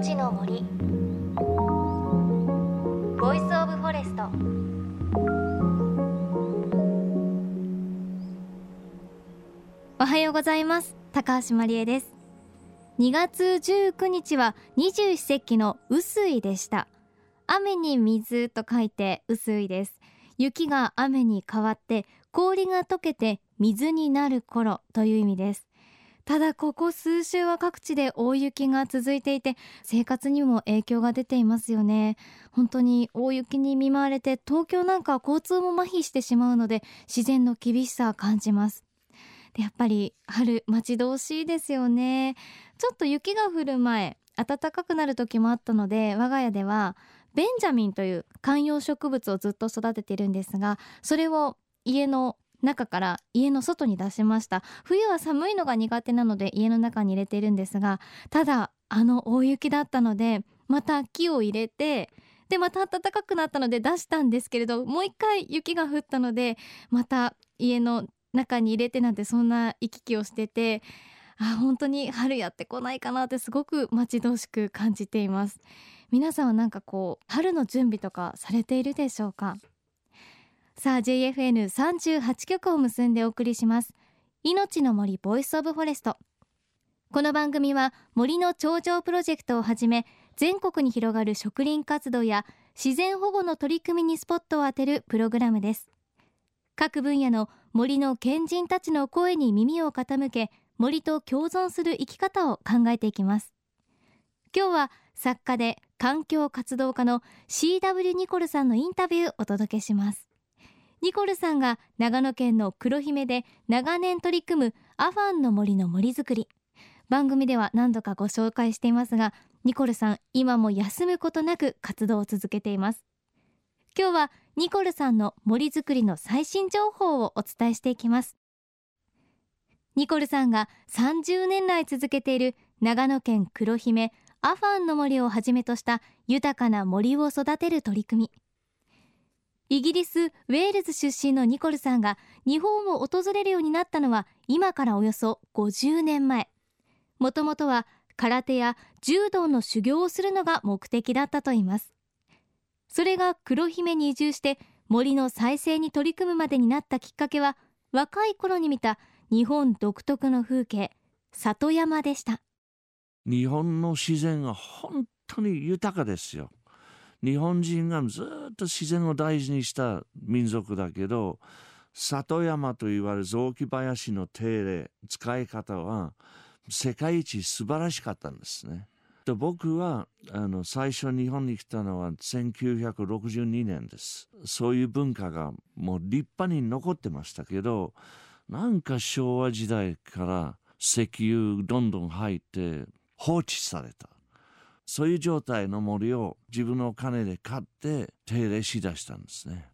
命の森。 Voice of Forest。おはようございます。高橋真理恵です。2月19日は二十四節気の雨水でした。雨に水と書いて雨水です。雪が雨に変わって氷が溶けて水になる頃という意味です。ただここ数週は各地で大雪が続いていて生活にも影響が出ていますよね。本当に大雪に見舞われて東京なんか交通も麻痺してしまうので自然の厳しさを感じます。でやっぱり春待ち遠しいですよね。ちょっと雪が降る前暖かくなる時もあったので我が家ではベンジャミンという観葉植物をずっと育てているんですがそれを家の中から家の外に出しました。冬は寒いのが苦手なので家の中に入れているんですがただあの大雪だったのでまた木を入れてでまた暖かくなったので出したんですけれどもう一回雪が降ったのでまた家の中に入れてなんてそんな行き来をしててあ本当に春やってこないかなってすごく待ち遠しく感じています。皆さんはなんかこう春の準備とかされているでしょうか？さあ JFN38 曲を結んでお送りします。命の森 Voice of Forest。この番組は森の頂上プロジェクトをはじめ全国に広がる植林活動や自然保護の取り組みにスポットを当てるプログラムです。各分野の森の賢人たちの声に耳を傾け森と共存する生き方を考えていきます。今日は作家で環境活動家の CW ニコルさんのインタビューをお届けします。ニコルさんが長野県の黒姫で長年取り組むアファンの森の森づくり。番組では何度かご紹介していますがニコルさん今も休むことなく活動を続けています。今日はニコルさんの森づくりの最新情報をお伝えしていきます。ニコルさんが30年来続けている長野県黒姫アファンの森をはじめとした豊かな森を育てる取り組み。イギリスウェールズ出身のニコルさんが日本を訪れるようになったのは今からおよそ50年前。もともとは空手や柔道の修行をするのが目的だったといいます。それが黒姫に移住して森の再生に取り組むまでになったきっかけは若い頃に見た日本独特の風景里山でした。日本の自然は本当に豊かですよ。日本人がずっと自然を大事にした民族だけど里山といわれる雑木林の手入れ使い方は世界一素晴らしかったんですね。で僕はあの最初日本に来たのは1962年です。そういう文化がもう立派に残ってましたけどなんか昭和時代から石油どんどん入って放置された。そういう状態の森を自分のお金で買って手入れしだしたんですね。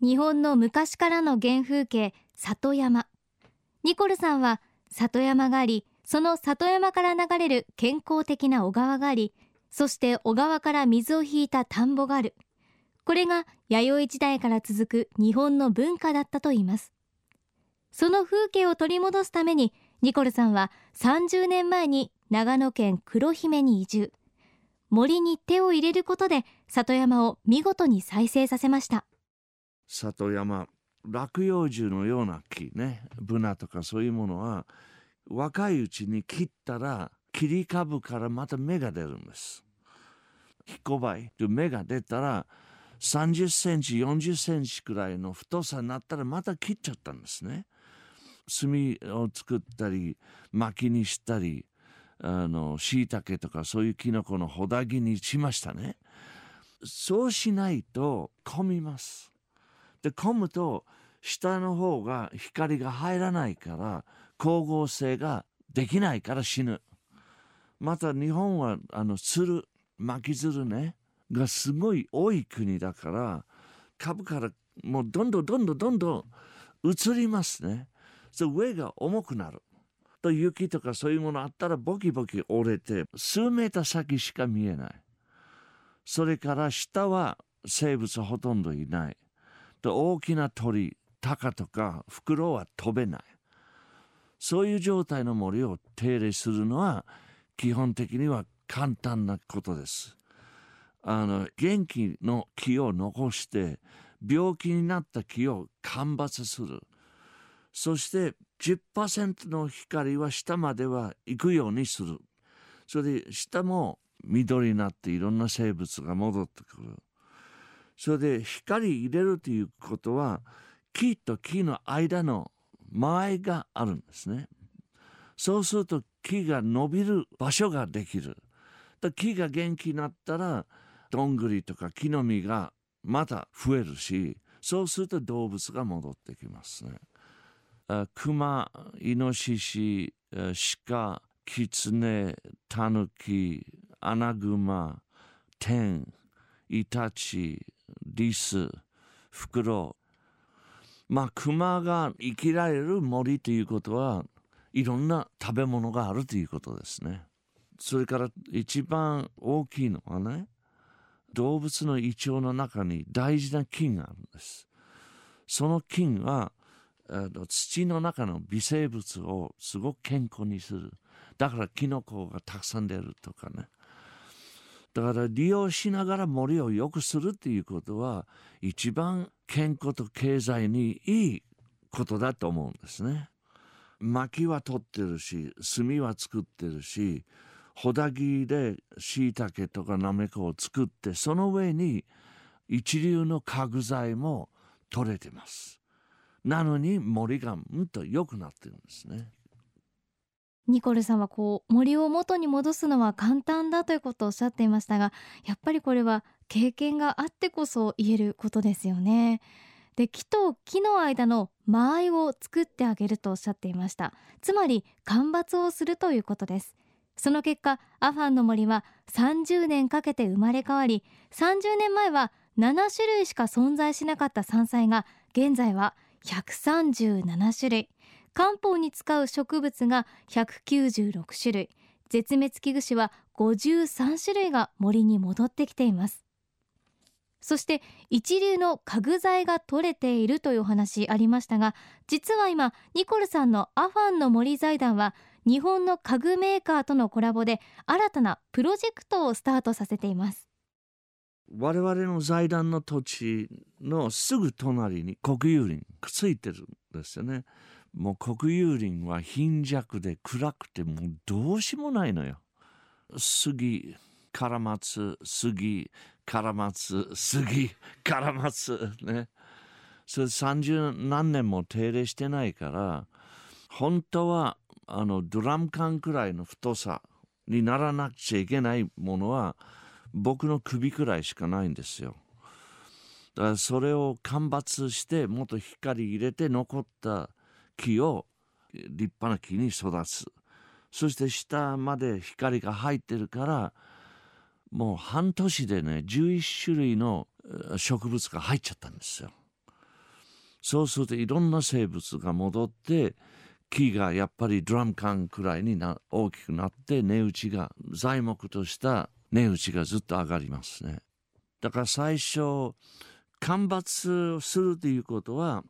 日本の昔からの原風景里山。ニコルさんは里山がありその里山から流れる健康的な小川がありそして小川から水を引いた田んぼがある。これが弥生時代から続く日本の文化だったといいます。その風景を取り戻すためにニコルさんは30年前に長野県黒姫に移住。森に手を入れることで里山を見事に再生させました。里山落葉樹のような木ね。ブナとかそういうものは若いうちに切ったら切り株からまた芽が出るんです。ひこばい芽が出たら30センチ40センチくらいの太さになったらまた切っちゃったんですね。炭を作ったり薪にしたりあの椎茸とかそういうキノコのほだぎにしましたね。そうしないと混みます。で混むと下の方が光が入らないから光合成ができないから死ぬ。また日本はあの鶴巻き鶴ねがすごい多い国だから株からもうどんどんどんどんどんどん移りますね。そ上が重くなる。と雪とかそういうものあったらボキボキ折れて数メーター先しか見えない。それから下は生物ほとんどいない。で大きな鳥タカとかフクロウは飛べない。そういう状態の森を手入れするのは基本的には簡単なことです。あの元気の木を残して病気になった木を間伐する。そして10%の光は下までは行くようにする。それで下も緑になっていろんな生物が戻ってくる。それで光入れるということは木と木の間の間合いがあるんですね。そうすると木が伸びる場所ができる。木が元気になったらどんぐりとか木の実がまた増えるしそうすると動物が戻ってきますね。クマ、イノシシ、鹿、キツネ、タヌキ、アナグマ、テン、イタチ、リス、フクロウ。まあ、クマが生きられる森ということはいろんな食べ物があるということですね。それから一番大きいのはね、動物の胃腸の中に大事な菌があるんです。その菌はあの土の中の微生物をすごく健康にする。だからキノコがたくさん出るとかね。だから利用しながら森を良くするっていうことは一番健康と経済にいいことだと思うんですね。薪は取ってるし炭は作ってるしホダギでしいたけとかなめこを作ってその上に一流の家具材も取れてますなのに森がうんと良くなってるんですね。ニコルさんはこう森を元に戻すのは簡単だということをおっしゃっていましたがやっぱりこれは経験があってこそ言えることですよね。で木と木の間の間合いを作ってあげるとおっしゃっていました。つまり間伐をするということです。その結果アファンの森は30年かけて生まれ変わり30年前は7種類しか存在しなかった山菜が現在は137種類。漢方に使う植物が196種類。絶滅危惧種は53種類が森に戻ってきています。そして一流の家具材が取れているというお話ありましたが実は今ニコルさんのアファンの森財団は日本の家具メーカーとのコラボで新たなプロジェクトをスタートさせています。我々の財団の土地のすぐ隣に国有林くっついてるんですよね。もう国有林は貧弱で暗くてもうどうしもないのよ。杉カラマツ杉カラマツ杉カラマツね。それ30何年も手入れしてないから本当はあのドラム缶くらいの太さにならなくちゃいけないものは僕の首くらいしかないんですよ。だからそれを間伐してもっと光入れて残った木を立派な木に育つそして下まで光が入ってるからもう半年でね11種類の植物が入っちゃったんですよ。そうするといろんな生物が戻って木がやっぱりドラム缶くらいにな大きくなって値打ちが材木とした値打ちがずっと上がりますね。だから最初間伐するということは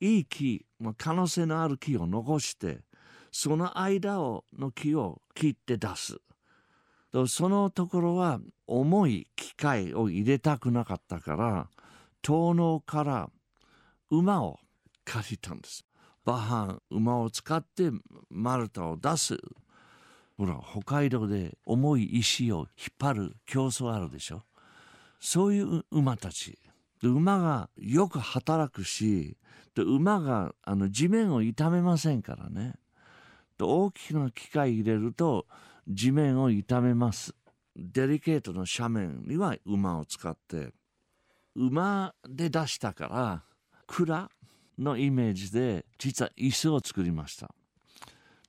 いい木、まあ、可能性のある木を残してその間をの木を切って出す。そのところは重い機械を入れたくなかったから遠野から馬を借りたんです。バハン馬を使ってマルタを出すほら北海道で重い石を引っ張る競争あるでしょ？そういう馬たち。で馬がよく働くしで馬があの地面を傷めませんからね。で大きな機械入れると地面を傷めます。デリケートな斜面には馬を使って。馬で出したから蔵のイメージで実は椅子を作りました。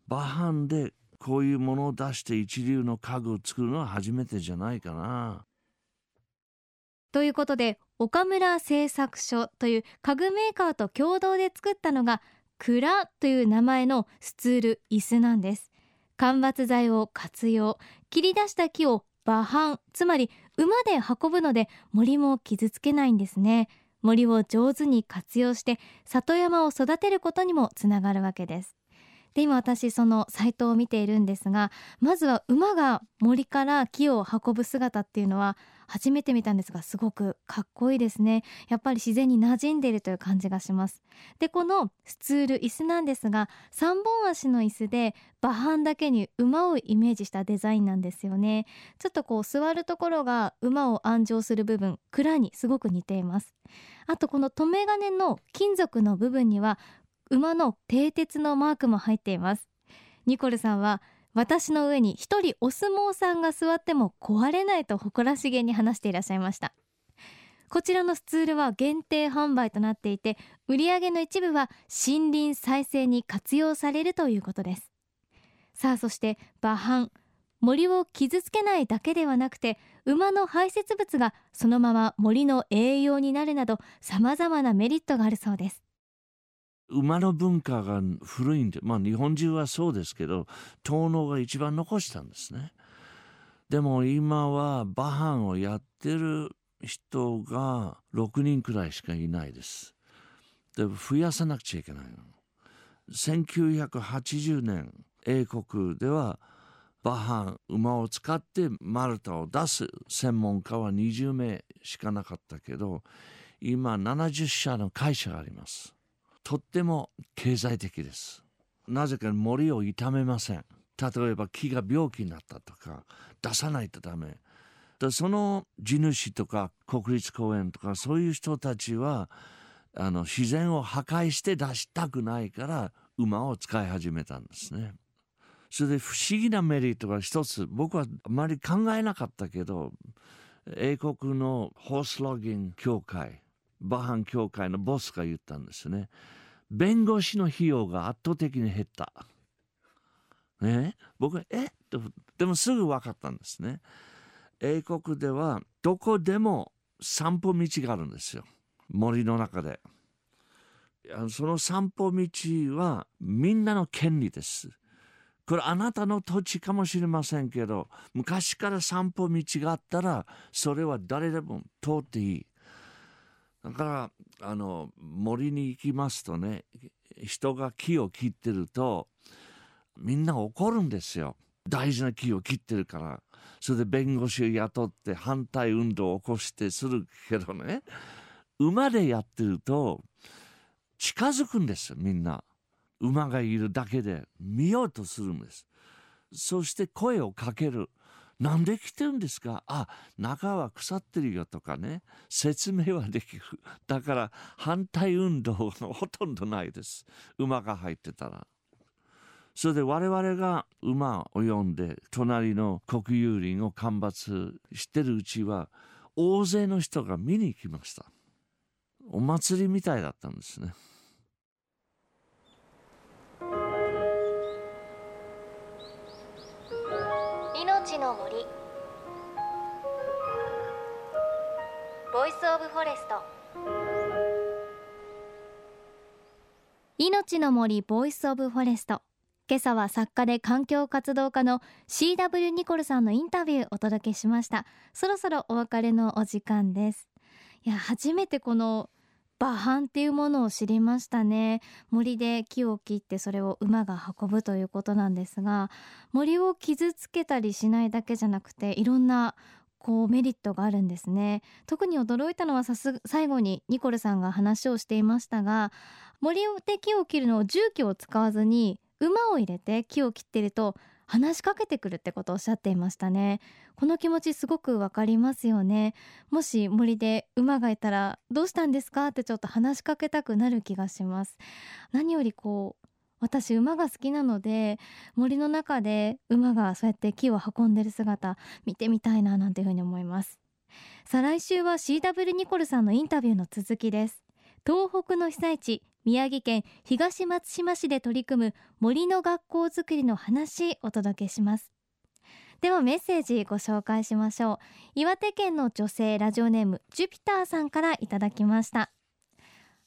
バハンでこういうものを出して一流の家具を作るのは初めてじゃないかな。ということで岡村製作所という家具メーカーと共同で作ったのが蔵という名前のスツール椅子なんです。間伐材を活用切り出した木を馬搬つまり馬で運ぶので森も傷つけないんですね。森を上手に活用して里山を育てることにもつながるわけです。で今私そのサイトを見ているんですがまずは馬が森から木を運ぶ姿っていうのは初めて見たんですがすごくかっこいいですね。やっぱり自然に馴染んでいるという感じがします。でこのスツール椅子なんですが3本足の椅子で馬範だけに馬をイメージしたデザインなんですよね。ちょっとこう座るところが馬を安乗する部分蔵にすごく似ています。あとこの留め金の金属の部分には馬の蹄鉄のマークも入っています。ニコルさんは私の上に一人お相撲さんが座っても壊れないと誇らしげに話していらっしゃいました。こちらのスツールは限定販売となっていて売上の一部は森林再生に活用されるということです。さあそして馬範森を傷つけないだけではなくて馬の排泄物がそのまま森の栄養になるなど様々なメリットがあるそうです。馬の文化が古いんで、まあ日本中はそうですけど、東農が一番残したんですね。でも今は馬藩をやってる人が6人くらいしかいないです。で、増やさなくちゃいけないの。1980年、英国では馬藩、馬を使ってマルタを出す専門家は20名しかなかったけど、今70社の会社があります。とっても経済的です。なぜか森を傷めません。例えば木が病気になったとか出さないとダメ。でその地主とか国立公園とかそういう人たちはあの自然を破壊して出したくないから馬を使い始めたんですね。それで不思議なメリットが一つ僕はあまり考えなかったけど英国のホースロギング協会バハン協会のボスが言ったんですね。弁護士の費用が圧倒的に減った。ね、僕はえ？っでもすぐ分かったんですね。英国ではどこでも散歩道があるんですよ。森の中で。その散歩道はみんなの権利です。これあなたの土地かもしれませんけど昔から散歩道があったらそれは誰でも通っていい。だからあの森に行きますとね人が木を切ってるとみんな怒るんですよ。大事な木を切ってるから。それで弁護士を雇って反対運動を起こしてするけどね馬でやってると近づくんですみんな。馬がいるだけで見ようとするんです。そして声をかける。なんで来てるんですか？あ、中は腐ってるよとかね、説明はできる。だから反対運動がほとんどないです。馬が入ってたら。それで我々が馬を呼んで隣の国有林を干ばつしてるうちは大勢の人が見に行きました。お祭りみたいだったんですね。命の森。 Voice of Forest。命の森 Voice of Forest。今朝は作家で環境活動家の CW ニコルさんのインタビューお届けしました。そろそろお別れのお時間です。いや初めてこの馬搬っていうものを知りましたね。森で木を切ってそれを馬が運ぶということなんですが森を傷つけたりしないだけじゃなくていろんなこうメリットがあるんですね。特に驚いたのはさす最後にニコルさんが話をしていましたが森で木を切るのを重機を使わずに馬を入れて木を切ってると話しかけてくるってことをおっしゃっていましたね。この気持ちすごくわかりますよね。もし森で馬がいたらどうしたんですかってちょっと話しかけたくなる気がします。何よりこう私馬が好きなので森の中で馬がそうやって木を運んでる姿見てみたいななんていうふうに思います。さあ来週は CW ニコルさんのインタビューの続きです。東北の被災地宮城県東松島市で取り組む森の学校づくりの話お届けします。ではメッセージご紹介しましょう。岩手県の女性ラジオネームジュピターさんからいただきました。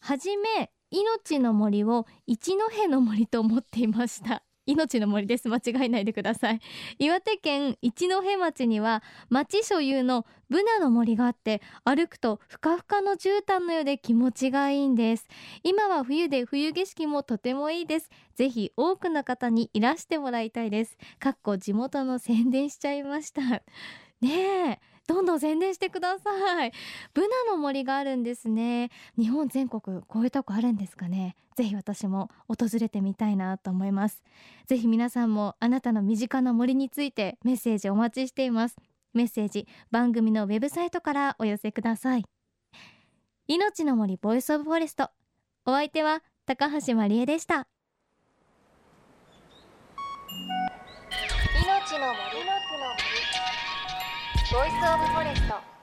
はじめ命の森を一戸の森と思っていました。命の森です。間違いないでください。岩手県一戸町には町所有のブナの森があって歩くとふかふかの絨毯のようで気持ちがいいんです。今は冬で冬景色もとてもいいです。ぜひ多くの方にいらしてもらいたいです。かっこ地元の宣伝しちゃいました。ねえ。どんどん宣伝してください。ブナの森があるんですね。日本全国こういうとこあるんですかね。ぜひ私も訪れてみたいなと思います。ぜひ皆さんもあなたの身近な森についてメッセージお待ちしています。メッセージ番組のウェブサイトからお寄せください。命の森 Voice of Forest。お相手は高橋真理恵でした。命の森ボイスオブフォレスト。